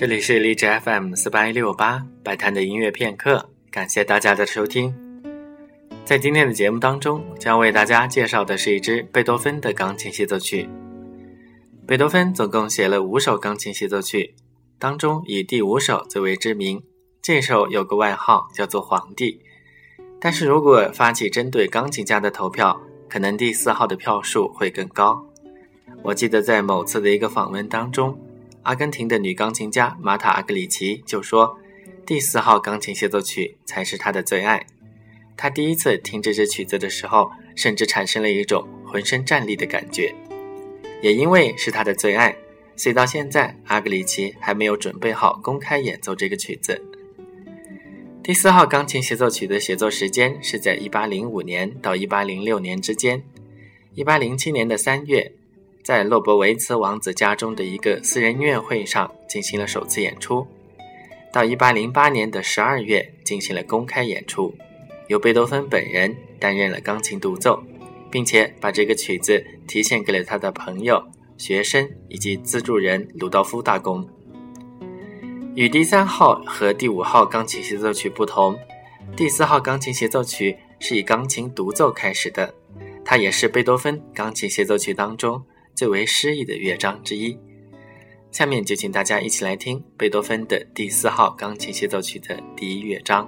这里是荔枝 FM 四八一六八摆摊的音乐片刻，感谢大家的收听。在今天的节目当中，将为大家介绍的是一支贝多芬的钢琴协奏曲。贝多芬总共写了五首钢琴协奏曲，当中以第五首最为知名。这首有个外号叫做“皇帝”，但是如果发起针对钢琴家的投票，可能第四号的票数会更高。我记得在某次的一个访问当中。阿根廷的女钢琴家玛塔·阿格里奇就说：“第四号钢琴协奏曲才是她的最爱。她第一次听这支曲子的时候，甚至产生了一种浑身战栗的感觉。也因为是她的最爱，所以到现在阿格里奇还没有准备好公开演奏这个曲子。第四号钢琴协奏曲的写作时间是在1805年到1806年之间。1807年的3月。”在洛伯维茨王子家中的一个私人音乐会上进行了首次演出，到1808年的12月进行了公开演出，由贝多芬本人担任了钢琴独奏，并且把这个曲子提献给了他的朋友、学生以及资助人鲁道夫大公。与第三号和第五号钢琴协奏曲不同，第四号钢琴协奏曲是以钢琴独奏开始的，它也是贝多芬钢琴协奏曲当中。最为诗意的乐章之一，下面就请大家一起来听贝多芬的第四号钢琴协奏曲的第一乐章。